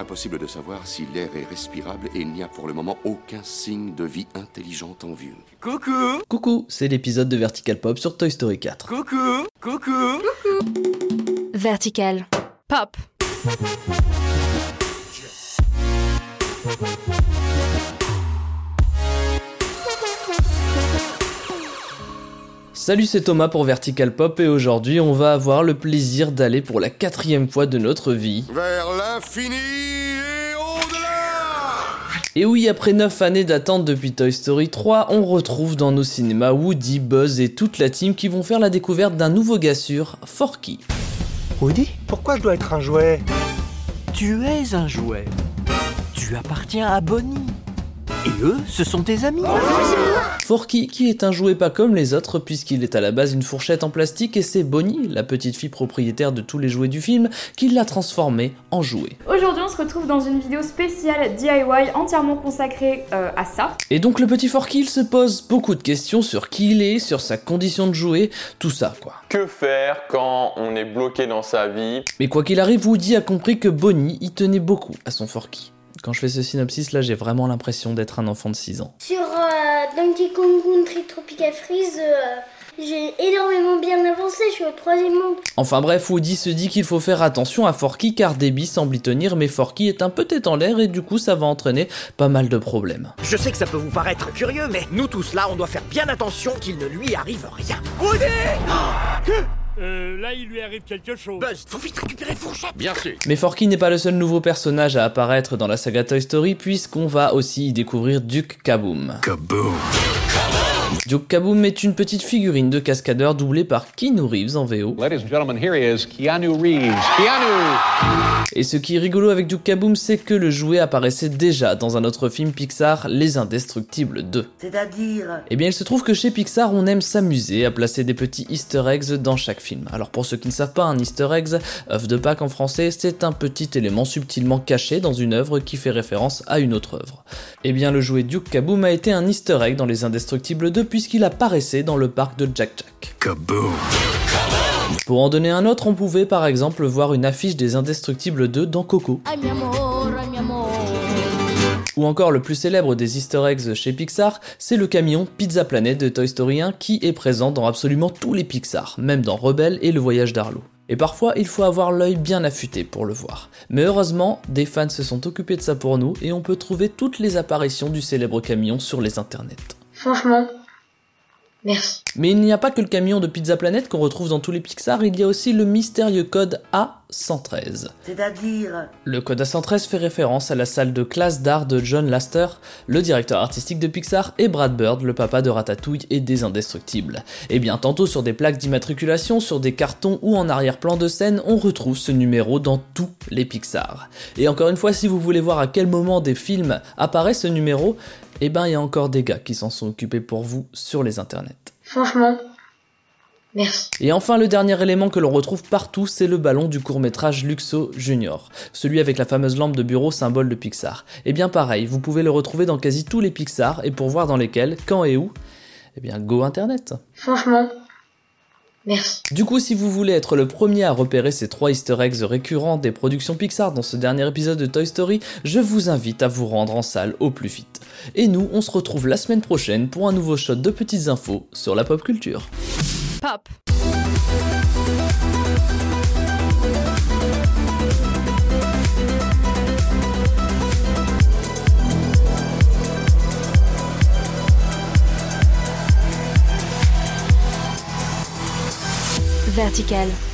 Impossible de savoir si l'air est respirable et il n'y a pour le moment aucun signe de vie intelligente en vue. Coucou Coucou, c'est l'épisode de Vertical Pop sur Toy Story 4. Coucou Coucou Vertical. Pop. Salut, c'est Thomas pour Vertical Pop et aujourd'hui on va avoir le plaisir d'aller pour la quatrième fois de notre vie. Vers l'infini et au-delà Et oui, après 9 années d'attente depuis Toy Story 3, on retrouve dans nos cinémas Woody, Buzz et toute la team qui vont faire la découverte d'un nouveau gars sûr, Forky. Woody, pourquoi je dois être un jouet? Tu es un jouet. Tu appartiens à Bonnie. Et eux, ce sont tes amis. Forky, qui est un jouet pas comme les autres puisqu'il est à la base une fourchette en plastique et c'est Bonnie, la petite fille propriétaire de tous les jouets du film, qui l'a transformé en jouet. Aujourd'hui, on se retrouve dans une vidéo spéciale DIY entièrement consacrée euh, à ça. Et donc le petit Forky, il se pose beaucoup de questions sur qui il est, sur sa condition de jouer, tout ça quoi. Que faire quand on est bloqué dans sa vie? Mais quoi qu'il arrive, Woody a compris que Bonnie y tenait beaucoup à son Forky. Quand je fais ce synopsis là, j'ai vraiment l'impression d'être un enfant de 6 ans. Sur euh, Donkey Kong Country Tropical Freeze, euh, j'ai énormément bien avancé, je suis au troisième monde. Enfin bref, Woody se dit qu'il faut faire attention à Forky car Debbie semble y tenir, mais Forky est un peu tête en l'air et du coup ça va entraîner pas mal de problèmes. Je sais que ça peut vous paraître curieux, mais nous tous là, on doit faire bien attention qu'il ne lui arrive rien. Woody Euh, là, il lui arrive quelque chose. Buzz, faut vite récupérer Fourchette Bien sûr Mais Forky n'est pas le seul nouveau personnage à apparaître dans la saga Toy Story puisqu'on va aussi y découvrir Duke Kaboom. Kaboom Duke Kaboom est une petite figurine de cascadeur doublée par Keanu Reeves en VO. Ladies and gentlemen, here he is, Keanu Reeves. Keanu! Et ce qui est rigolo avec Duke Kaboom, c'est que le jouet apparaissait déjà dans un autre film Pixar, Les Indestructibles 2. C'est-à-dire Eh bien, il se trouve que chez Pixar, on aime s'amuser à placer des petits easter eggs dans chaque film. Alors pour ceux qui ne savent pas, un easter egg, œuf de Pâques en français, c'est un petit élément subtilement caché dans une œuvre qui fait référence à une autre œuvre. Eh bien, le jouet Duke Kaboom a été un easter egg dans Les Indestructibles 2 puisqu'il apparaissait dans le parc de Jack Jack. Kaboom Pour en donner un autre, on pouvait par exemple voir une affiche des Indestructibles 2 dans Coco. Ou encore le plus célèbre des easter eggs chez Pixar, c'est le camion Pizza Planet de Toy Story 1 qui est présent dans absolument tous les Pixar, même dans Rebelle et Le Voyage d'Arlo. Et parfois, il faut avoir l'œil bien affûté pour le voir. Mais heureusement, des fans se sont occupés de ça pour nous et on peut trouver toutes les apparitions du célèbre camion sur les internets. Franchement, merci. Mais il n'y a pas que le camion de Pizza Planet qu'on retrouve dans tous les Pixar, il y a aussi le mystérieux code A113. C'est-à-dire Le code A113 fait référence à la salle de classe d'art de John Lasseter, le directeur artistique de Pixar, et Brad Bird, le papa de Ratatouille et des Indestructibles. Et bien tantôt sur des plaques d'immatriculation, sur des cartons ou en arrière-plan de scène, on retrouve ce numéro dans tous les Pixar. Et encore une fois, si vous voulez voir à quel moment des films apparaît ce numéro, eh ben il y a encore des gars qui s'en sont occupés pour vous sur les internets. Franchement, merci. Et enfin, le dernier élément que l'on retrouve partout, c'est le ballon du court-métrage Luxo Junior, celui avec la fameuse lampe de bureau symbole de Pixar. Et bien pareil, vous pouvez le retrouver dans quasi tous les Pixar, et pour voir dans lesquels, quand et où, eh bien go internet. Franchement, merci. Du coup, si vous voulez être le premier à repérer ces trois easter eggs récurrents des productions Pixar dans ce dernier épisode de Toy Story, je vous invite à vous rendre en salle au plus vite. Et nous, on se retrouve la semaine prochaine pour un nouveau shot de petites infos sur la pop culture. Pop. Vertical.